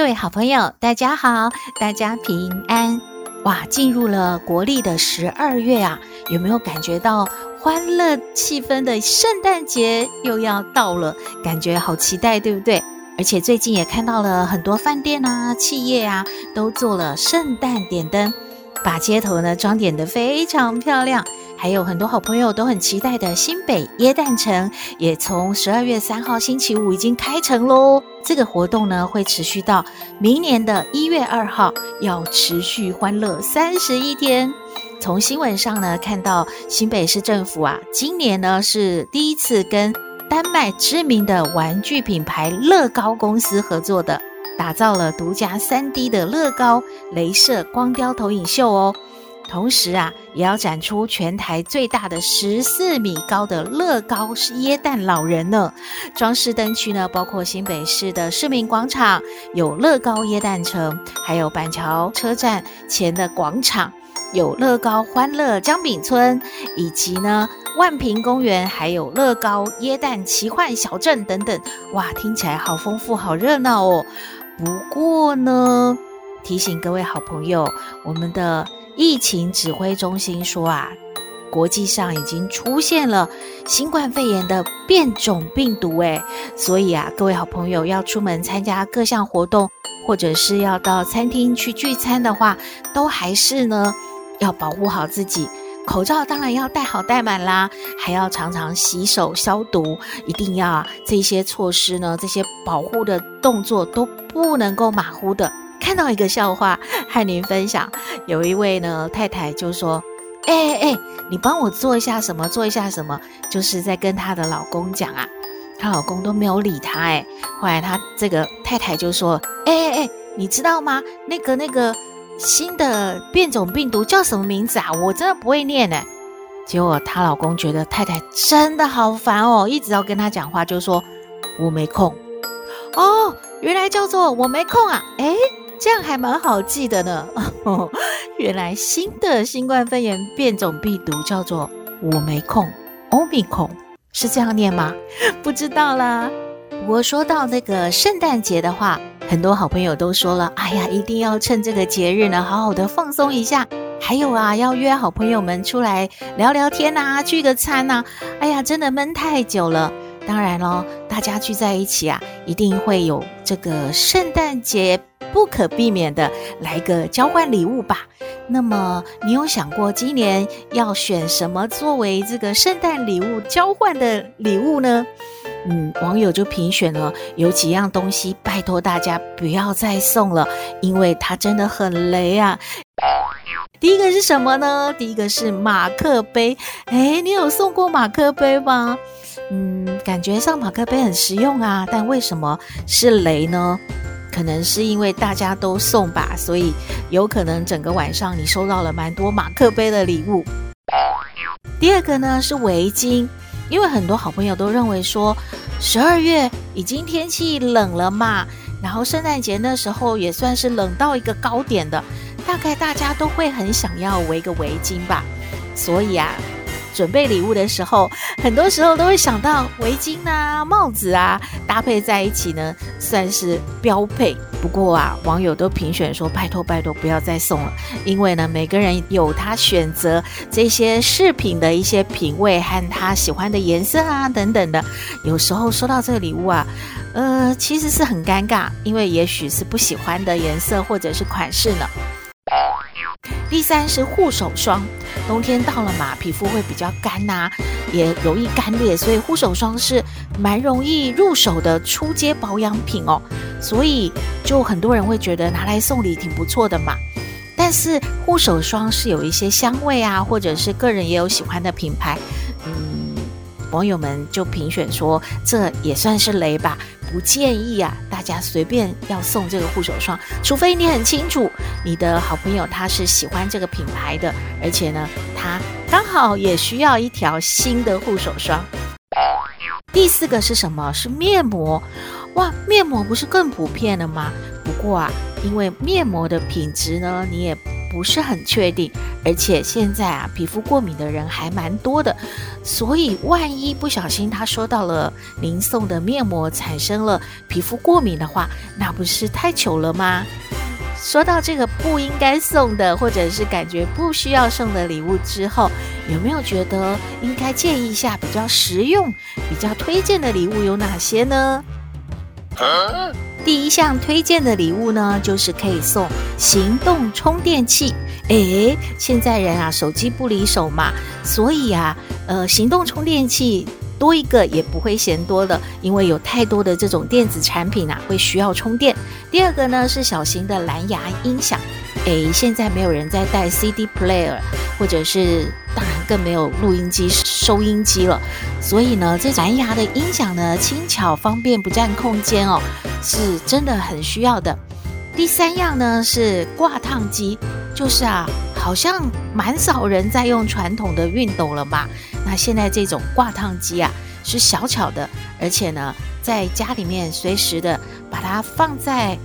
各位好朋友，大家好，大家平安。哇，进入了国历的十二月啊，有没有感觉到欢乐气氛的圣诞节又要到了？感觉好期待，对不对？而且最近也看到了很多饭店啊、企业啊，都做了圣诞点灯。把街头呢装点得非常漂亮，还有很多好朋友都很期待的新北耶诞城，也从十二月三号星期五已经开城喽。这个活动呢会持续到明年的一月二号，要持续欢乐三十一天。从新闻上呢看到新北市政府啊，今年呢是第一次跟丹麦知名的玩具品牌乐高公司合作的。打造了独家 3D 的乐高镭射光雕投影秀哦，同时啊，也要展出全台最大的十四米高的乐高耶诞老人呢。装饰灯区呢，包括新北市的市民广场有乐高耶诞城，还有板桥车站前的广场有乐高欢乐江饼村，以及呢万平公园还有乐高耶诞奇幻小镇等等。哇，听起来好丰富，好热闹哦！不过呢，提醒各位好朋友，我们的疫情指挥中心说啊，国际上已经出现了新冠肺炎的变种病毒，诶，所以啊，各位好朋友要出门参加各项活动，或者是要到餐厅去聚餐的话，都还是呢要保护好自己。口罩当然要戴好戴满啦，还要常常洗手消毒，一定要啊，这些措施呢，这些保护的动作都不能够马虎的。看到一个笑话，和您分享，有一位呢太太就说：“哎哎哎，你帮我做一下什么？做一下什么？”就是在跟她的老公讲啊，她老公都没有理她。哎，后来她这个太太就说：“哎哎哎，你知道吗？那个那个。”新的变种病毒叫什么名字啊？我真的不会念呢。结果她老公觉得太太真的好烦哦，一直要跟她讲话，就说我没空。哦，原来叫做我没空啊。诶，这样还蛮好记的呢。原来新的新冠肺炎变种病毒叫做我没空欧米空是这样念吗？不知道啦。不过说到那个圣诞节的话，很多好朋友都说了，哎呀，一定要趁这个节日呢，好好的放松一下。还有啊，要约好朋友们出来聊聊天呐，聚个餐呐。哎呀，真的闷太久了。当然喽，大家聚在一起啊，一定会有这个圣诞节不可避免的来个交换礼物吧。那么，你有想过今年要选什么作为这个圣诞礼物交换的礼物呢？嗯，网友就评选了有几样东西，拜托大家不要再送了，因为它真的很雷啊。第一个是什么呢？第一个是马克杯。诶，你有送过马克杯吗？嗯，感觉上马克杯很实用啊，但为什么是雷呢？可能是因为大家都送吧，所以有可能整个晚上你收到了蛮多马克杯的礼物。第二个呢是围巾。因为很多好朋友都认为说，十二月已经天气冷了嘛，然后圣诞节那时候也算是冷到一个高点的，大概大家都会很想要围个围巾吧，所以啊。准备礼物的时候，很多时候都会想到围巾啊、帽子啊，搭配在一起呢，算是标配。不过啊，网友都评选说，拜托拜托，不要再送了，因为呢，每个人有他选择这些饰品的一些品味和他喜欢的颜色啊等等的。有时候收到这个礼物啊，呃，其实是很尴尬，因为也许是不喜欢的颜色或者是款式呢。第三是护手霜，冬天到了嘛，皮肤会比较干呐、也容易干裂，所以护手霜是蛮容易入手的初阶保养品哦。所以就很多人会觉得拿来送礼挺不错的嘛。但是护手霜是有一些香味啊，或者是个人也有喜欢的品牌，嗯，网友们就评选说这也算是雷吧，不建议啊，大家随便要送这个护手霜，除非你很清楚你的好朋友他是喜欢这个品牌的，而且呢，他刚好也需要一条新的护手霜。第四个是什么？是面膜。哇，面膜不是更普遍了吗？不过啊，因为面膜的品质呢，你也不是很确定，而且现在啊，皮肤过敏的人还蛮多的，所以万一不小心他收到了您送的面膜，产生了皮肤过敏的话，那不是太糗了吗？说到这个不应该送的，或者是感觉不需要送的礼物之后，有没有觉得应该建议一下比较实用、比较推荐的礼物有哪些呢？第一项推荐的礼物呢，就是可以送行动充电器。诶，现在人啊，手机不离手嘛，所以啊，呃，行动充电器多一个也不会嫌多的，因为有太多的这种电子产品啊，会需要充电。第二个呢，是小型的蓝牙音响。诶，现在没有人在带 CD player，或者是当然更没有录音机、收音机了。所以呢，这蓝牙的音响呢，轻巧方便，不占空间哦，是真的很需要的。第三样呢是挂烫机，就是啊，好像蛮少人在用传统的熨斗了嘛。那现在这种挂烫机啊，是小巧的，而且呢，在家里面随时的把它放在。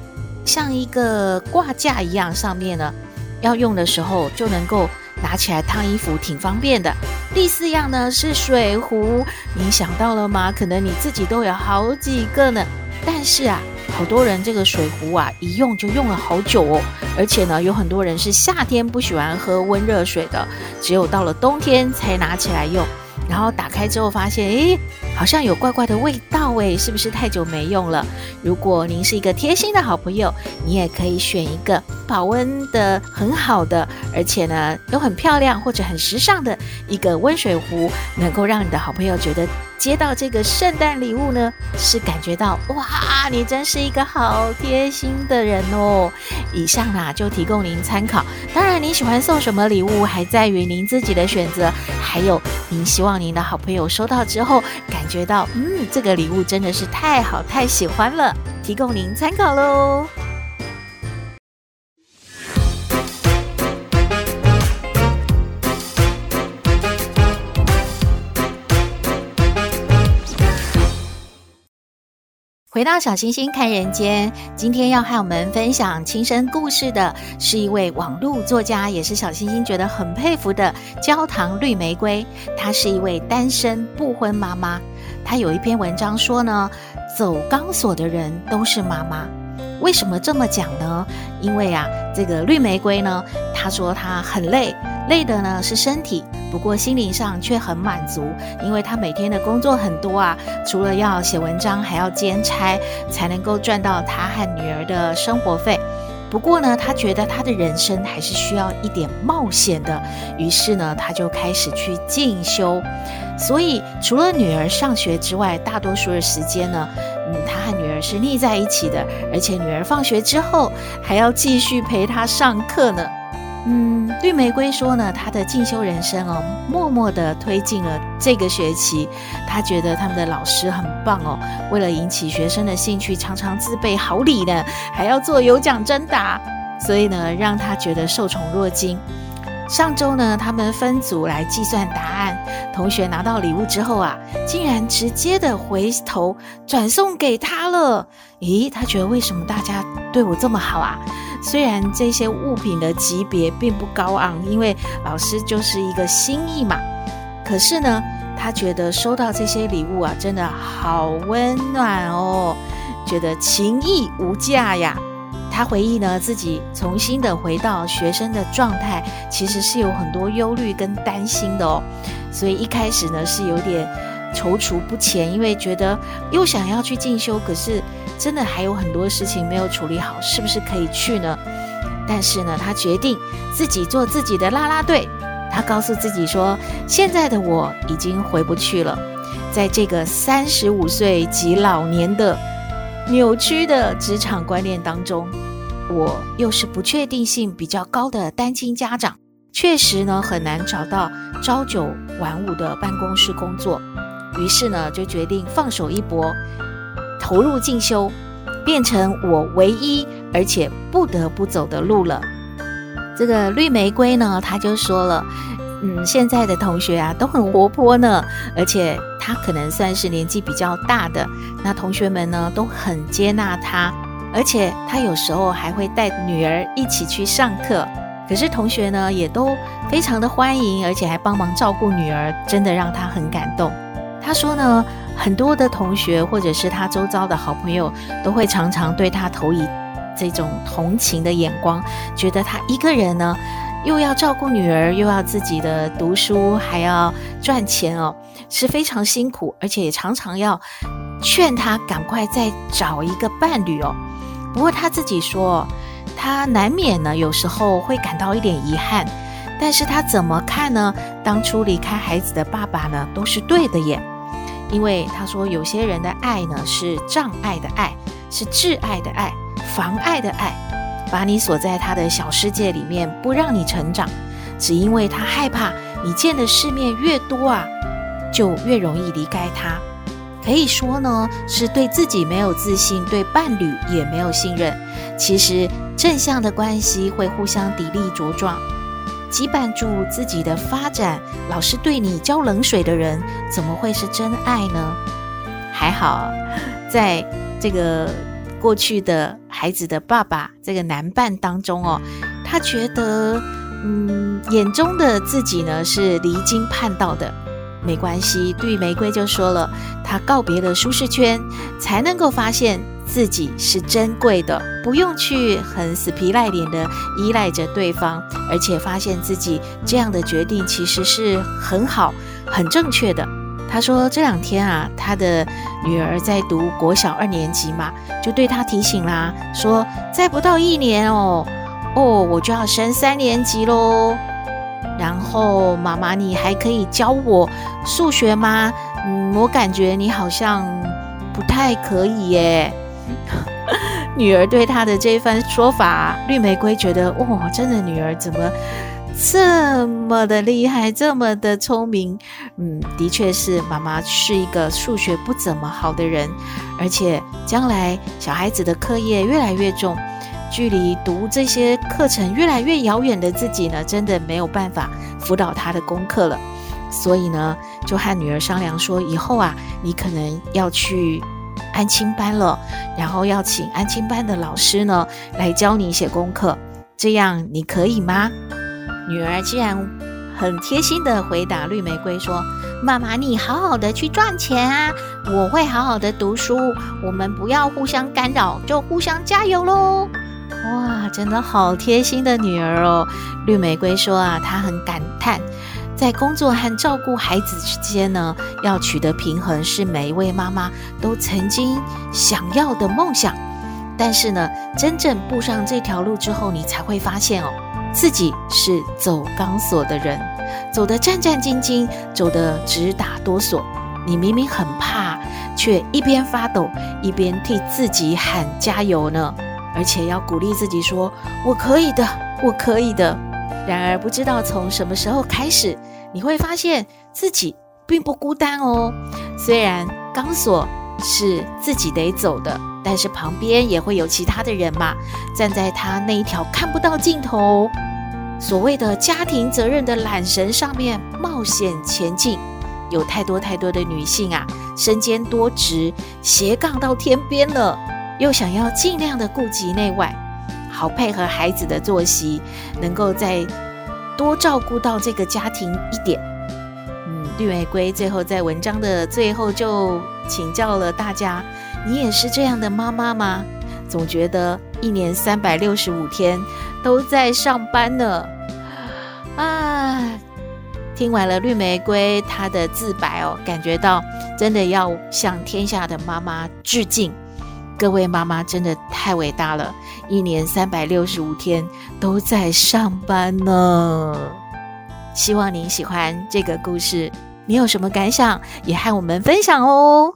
像一个挂架一样，上面呢，要用的时候就能够拿起来烫衣服，挺方便的。第四样呢是水壶，你想到了吗？可能你自己都有好几个呢。但是啊，好多人这个水壶啊，一用就用了好久哦。而且呢，有很多人是夏天不喜欢喝温热水的，只有到了冬天才拿起来用。然后打开之后发现，诶，好像有怪怪的味道，诶，是不是太久没用了？如果您是一个贴心的好朋友，你也可以选一个保温的很好的，而且呢又很漂亮或者很时尚的一个温水壶，能够让你的好朋友觉得。接到这个圣诞礼物呢，是感觉到哇，你真是一个好贴心的人哦。以上啦就提供您参考，当然您喜欢送什么礼物，还在于您自己的选择。还有，您希望您的好朋友收到之后，感觉到嗯，这个礼物真的是太好太喜欢了，提供您参考喽。回到小星星看人间，今天要和我们分享亲身故事的是一位网络作家，也是小星星觉得很佩服的焦糖绿玫瑰。她是一位单身不婚妈妈。她有一篇文章说呢，走钢索的人都是妈妈。为什么这么讲呢？因为啊，这个绿玫瑰呢，她说她很累。累的呢是身体，不过心灵上却很满足，因为他每天的工作很多啊，除了要写文章，还要兼差，才能够赚到他和女儿的生活费。不过呢，他觉得他的人生还是需要一点冒险的，于是呢，他就开始去进修。所以除了女儿上学之外，大多数的时间呢，嗯，他和女儿是腻在一起的，而且女儿放学之后还要继续陪他上课呢。嗯，绿玫瑰说呢，她的进修人生哦，默默地推进了这个学期。她觉得他们的老师很棒哦，为了引起学生的兴趣，常常自备好礼呢，还要做有奖征答，所以呢，让她觉得受宠若惊。上周呢，他们分组来计算答案，同学拿到礼物之后啊，竟然直接的回头转送给他了。咦，他觉得为什么大家对我这么好啊？虽然这些物品的级别并不高昂，因为老师就是一个心意嘛。可是呢，他觉得收到这些礼物啊，真的好温暖哦，觉得情谊无价呀。他回忆呢，自己重新的回到学生的状态，其实是有很多忧虑跟担心的哦。所以一开始呢，是有点踌躇不前，因为觉得又想要去进修，可是。真的还有很多事情没有处理好，是不是可以去呢？但是呢，他决定自己做自己的啦啦队。他告诉自己说：“现在的我已经回不去了，在这个三十五岁及老年的扭曲的职场观念当中，我又是不确定性比较高的单亲家长，确实呢很难找到朝九晚五的办公室工作。于是呢，就决定放手一搏。”投入进修，变成我唯一而且不得不走的路了。这个绿玫瑰呢，他就说了，嗯，现在的同学啊都很活泼呢，而且他可能算是年纪比较大的，那同学们呢都很接纳他，而且他有时候还会带女儿一起去上课，可是同学呢也都非常的欢迎，而且还帮忙照顾女儿，真的让他很感动。他说呢，很多的同学或者是他周遭的好朋友都会常常对他投以。这种同情的眼光，觉得他一个人呢，又要照顾女儿，又要自己的读书，还要赚钱哦，是非常辛苦，而且也常常要劝他赶快再找一个伴侣哦。不过他自己说，他难免呢，有时候会感到一点遗憾，但是他怎么看呢？当初离开孩子的爸爸呢，都是对的耶，因为他说有些人的爱呢，是障碍的爱，是挚爱的爱。妨碍的爱，把你锁在他的小世界里面，不让你成长，只因为他害怕你见的世面越多啊，就越容易离开他。可以说呢，是对自己没有自信，对伴侣也没有信任。其实正向的关系会互相砥砺茁壮，羁绊住自己的发展。老是对你浇冷水的人，怎么会是真爱呢？还好，在这个。过去的孩子的爸爸，这个男伴当中哦，他觉得，嗯，眼中的自己呢是离经叛道的，没关系。绿玫瑰就说了，他告别了舒适圈，才能够发现自己是珍贵的，不用去很死皮赖脸的依赖着对方，而且发现自己这样的决定其实是很好、很正确的。他说这两天啊，他的女儿在读国小二年级嘛，就对他提醒啦，说再不到一年哦，哦，我就要升三年级喽。然后妈妈，你还可以教我数学吗？嗯，我感觉你好像不太可以耶。女儿对他的这一番说法，绿玫瑰觉得，哇、哦，真的女儿怎么？这么的厉害，这么的聪明，嗯，的确是妈妈是一个数学不怎么好的人，而且将来小孩子的课业越来越重，距离读这些课程越来越遥远的自己呢，真的没有办法辅导他的功课了，所以呢，就和女儿商量说，以后啊，你可能要去安亲班了，然后要请安亲班的老师呢来教你写功课，这样你可以吗？女儿竟然很贴心的回答绿玫瑰说：“妈妈，你好好的去赚钱啊，我会好好的读书，我们不要互相干扰，就互相加油喽！”哇，真的好贴心的女儿哦！绿玫瑰说啊，她很感叹，在工作和照顾孩子之间呢，要取得平衡是每一位妈妈都曾经想要的梦想。但是呢，真正步上这条路之后，你才会发现哦。自己是走钢索的人，走得战战兢兢，走得直打哆嗦。你明明很怕，却一边发抖一边替自己喊加油呢。而且要鼓励自己说：“我可以的，我可以的。”然而不知道从什么时候开始，你会发现自己并不孤单哦。虽然钢索是自己得走的。但是旁边也会有其他的人嘛，站在他那一条看不到尽头，所谓的家庭责任的缆绳上面冒险前进。有太多太多的女性啊，身兼多职，斜杠到天边了，又想要尽量的顾及内外，好配合孩子的作息，能够在多照顾到这个家庭一点。嗯，绿玫瑰最后在文章的最后就请教了大家。你也是这样的妈妈吗？总觉得一年三百六十五天都在上班呢。啊，听完了绿玫瑰她的自白哦，感觉到真的要向天下的妈妈致敬。各位妈妈真的太伟大了，一年三百六十五天都在上班呢。希望您喜欢这个故事，你有什么感想也和我们分享哦。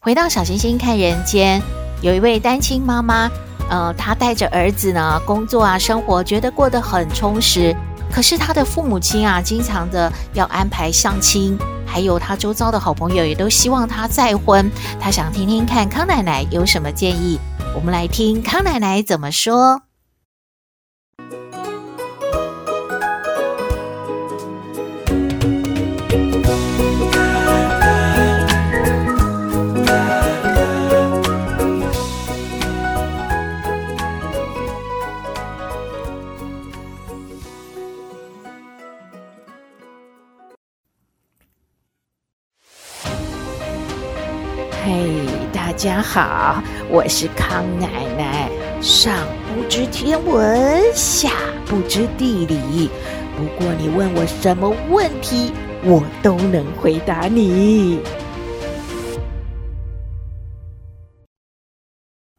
回到小星星看人间，有一位单亲妈妈，呃，她带着儿子呢，工作啊，生活觉得过得很充实。可是他的父母亲啊，经常的要安排相亲，还有他周遭的好朋友也都希望他再婚。他想听听看康奶奶有什么建议，我们来听康奶奶怎么说。家好，我是康奶奶。上不知天文，下不知地理，不过你问我什么问题，我都能回答你。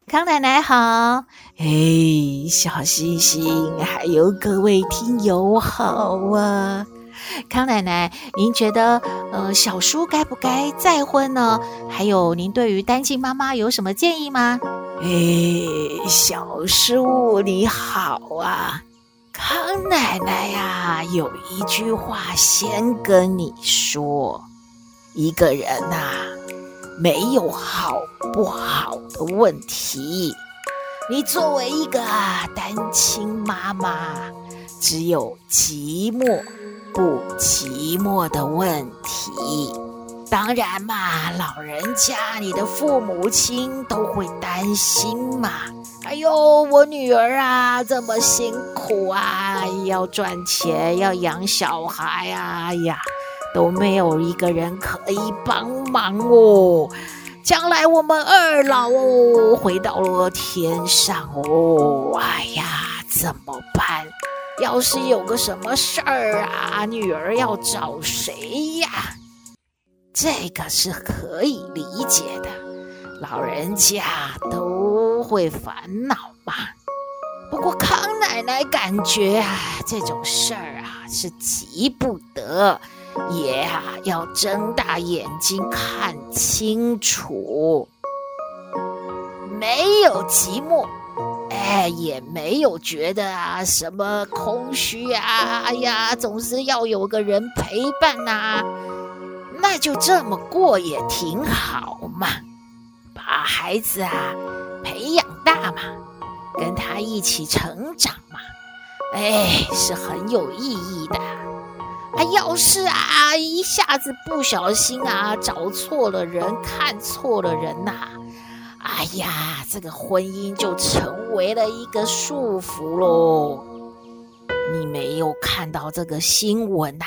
康奶奶好，嘿，小星星，还有各位听友好啊。康奶奶，您觉得，呃，小叔该不该再婚呢？还有，您对于单亲妈妈有什么建议吗？哎，小叔你好啊，康奶奶呀，有一句话先跟你说，一个人呐，没有好不好的问题，你作为一个单亲妈妈，只有寂寞。不寂寞的问题，当然嘛，老人家，你的父母亲都会担心嘛。哎呦，我女儿啊，这么辛苦啊，要赚钱，要养小孩啊，哎呀，都没有一个人可以帮忙哦。将来我们二老哦，回到了天上哦，哎呀，怎么办？要是有个什么事儿啊，女儿要找谁呀？这个是可以理解的，老人家都会烦恼嘛。不过康奶奶感觉啊，这种事儿啊是急不得，也啊要睁大眼睛看清楚，没有寂寞。哎，也没有觉得啊什么空虚啊，哎呀，总是要有个人陪伴呐，那就这么过也挺好嘛，把孩子啊培养大嘛，跟他一起成长嘛，哎，是很有意义的。啊，要是啊一下子不小心啊找错了人，看错了人呐。哎呀，这个婚姻就成为了一个束缚喽。你没有看到这个新闻呐？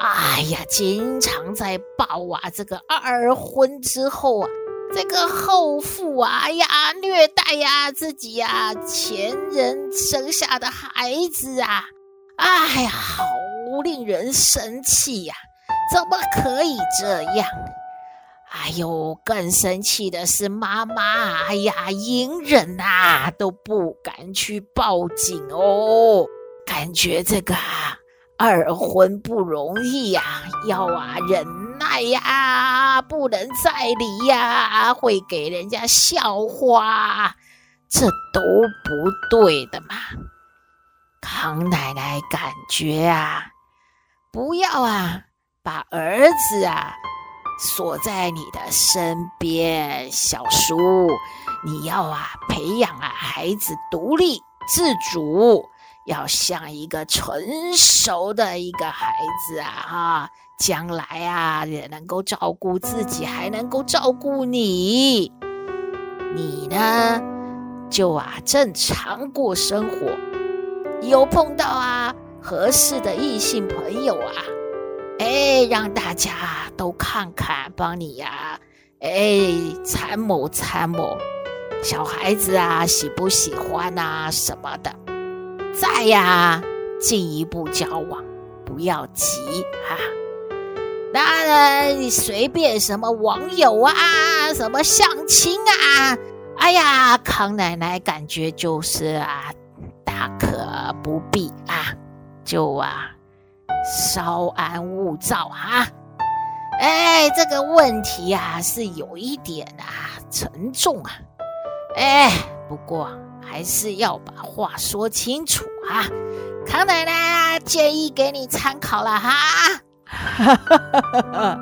哎呀，经常在报啊，这个二婚之后啊，这个后父啊，哎呀，虐待呀自己呀前人生下的孩子啊，哎呀，好令人生气呀！怎么可以这样？哎呦，更生气的是妈妈，哎呀，隐忍呐，都不敢去报警哦，感觉这个二婚不容易呀，要啊忍耐呀，不能再离呀，会给人家笑话，这都不对的嘛。康奶奶感觉啊，不要啊，把儿子啊。锁在你的身边，小叔，你要啊培养啊孩子独立自主，要像一个成熟的一个孩子啊哈，将来啊也能够照顾自己，还能够照顾你。你呢就啊正常过生活，有碰到啊合适的异性朋友啊。哎，让大家都看看，帮你呀，哎，参谋参谋，小孩子啊喜不喜欢啊什么的，再呀进一步交往，不要急哈。当然，你随便什么网友啊，什么相亲啊，哎呀，康奶奶感觉就是啊，大可不必啊，就啊。稍安勿躁哈，哎，这个问题呀、啊、是有一点啊沉重啊，哎，不过还是要把话说清楚啊，康奶奶啊，建议给你参考了哈。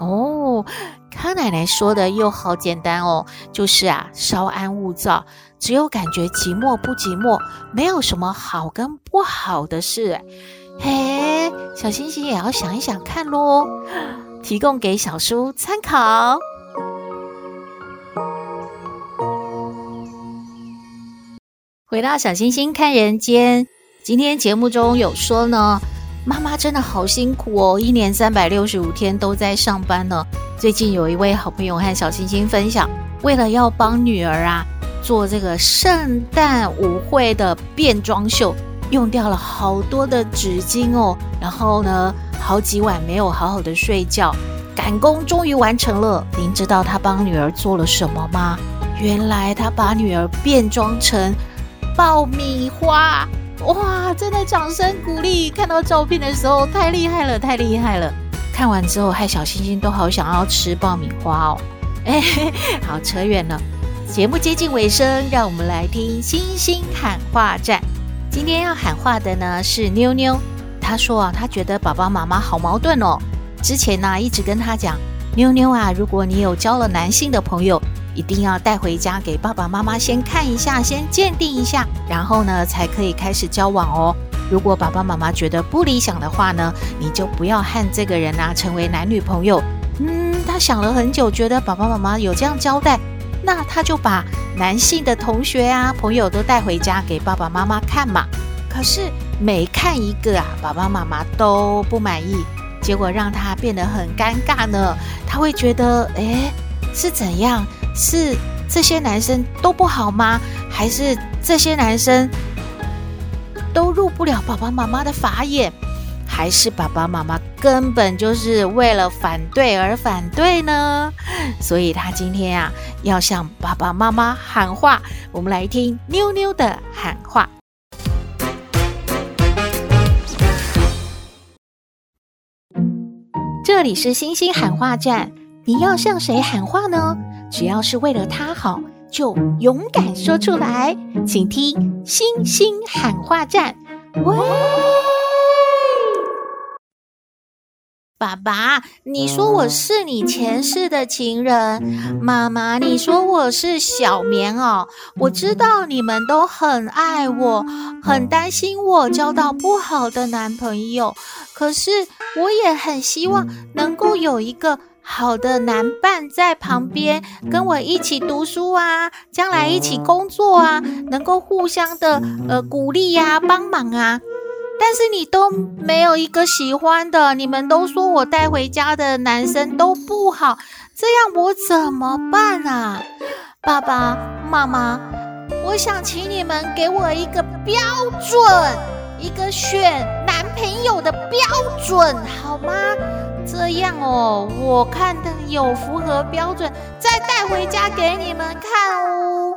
哦，康奶奶说的又好简单哦，就是啊，稍安勿躁，只有感觉寂寞不寂寞，没有什么好跟不好的事。嘿，小星星也要想一想看喽，提供给小叔参考。回到小星星看人间，今天节目中有说呢，妈妈真的好辛苦哦，一年三百六十五天都在上班呢。最近有一位好朋友和小星星分享，为了要帮女儿啊做这个圣诞舞会的变装秀，用掉了好多的纸巾哦，然后呢，好几晚没有好好的睡觉，赶工终于完成了。您知道他帮女儿做了什么吗？原来他把女儿变装成。爆米花，哇！真的掌声鼓励。看到照片的时候，太厉害了，太厉害了。看完之后，害小星星都好想要吃爆米花哦。哎，好，扯远了。节目接近尾声，让我们来听星星喊话站。今天要喊话的呢是妞妞，她说啊，她觉得爸爸妈妈好矛盾哦。之前呢一直跟她讲，妞妞啊，如果你有交了男性的朋友。一定要带回家给爸爸妈妈先看一下，先鉴定一下，然后呢才可以开始交往哦。如果爸爸妈妈觉得不理想的话呢，你就不要和这个人啊成为男女朋友。嗯，她想了很久，觉得爸爸妈妈有这样交代，那她就把男性的同学啊、朋友都带回家给爸爸妈妈看嘛。可是每看一个啊，爸爸妈妈都不满意，结果让他变得很尴尬呢。他会觉得，诶，是怎样？是这些男生都不好吗？还是这些男生都入不了爸爸妈妈的法眼？还是爸爸妈妈根本就是为了反对而反对呢？所以他今天啊，要向爸爸妈妈喊话。我们来听妞妞的喊话。这里是星星喊话站，你要向谁喊话呢？只要是为了他好，就勇敢说出来。请听星星喊话站。喂，爸爸，你说我是你前世的情人；妈妈，你说我是小棉袄。我知道你们都很爱我，很担心我交到不好的男朋友。可是我也很希望能够有一个。好的男伴在旁边跟我一起读书啊，将来一起工作啊，能够互相的呃鼓励呀、帮忙啊。但是你都没有一个喜欢的，你们都说我带回家的男生都不好，这样我怎么办啊？爸爸妈妈，我想请你们给我一个标准，一个选男朋友的标准，好吗？这样哦，我看的有符合标准，再带回家给你们看哦。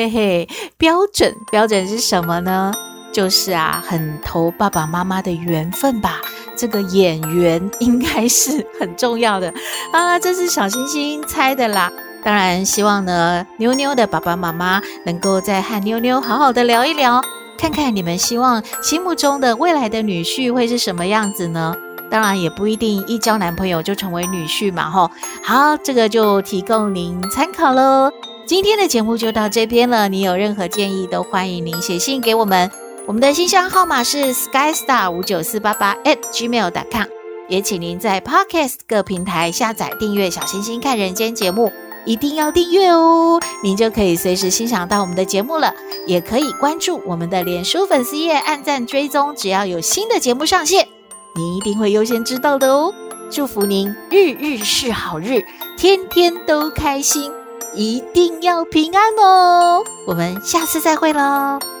嘿嘿，标准标准是什么呢？就是啊，很投爸爸妈妈的缘分吧。这个眼缘应该是很重要的啊，这是小星星猜的啦。当然，希望呢，妞妞的爸爸妈妈能够再和妞妞好好的聊一聊，看看你们希望心目中的未来的女婿会是什么样子呢？当然，也不一定一交男朋友就成为女婿嘛，吼。好，这个就提供您参考喽。今天的节目就到这边了，你有任何建议都欢迎您写信给我们，我们的信箱号码是 skystar 五九四八八 at gmail dot com 也请您在 Podcast 各平台下载订阅小星星看人间节目。一定要订阅哦，您就可以随时欣赏到我们的节目了。也可以关注我们的脸书粉丝页，按赞追踪，只要有新的节目上线，您一定会优先知道的哦。祝福您日日是好日，天天都开心，一定要平安哦。我们下次再会喽。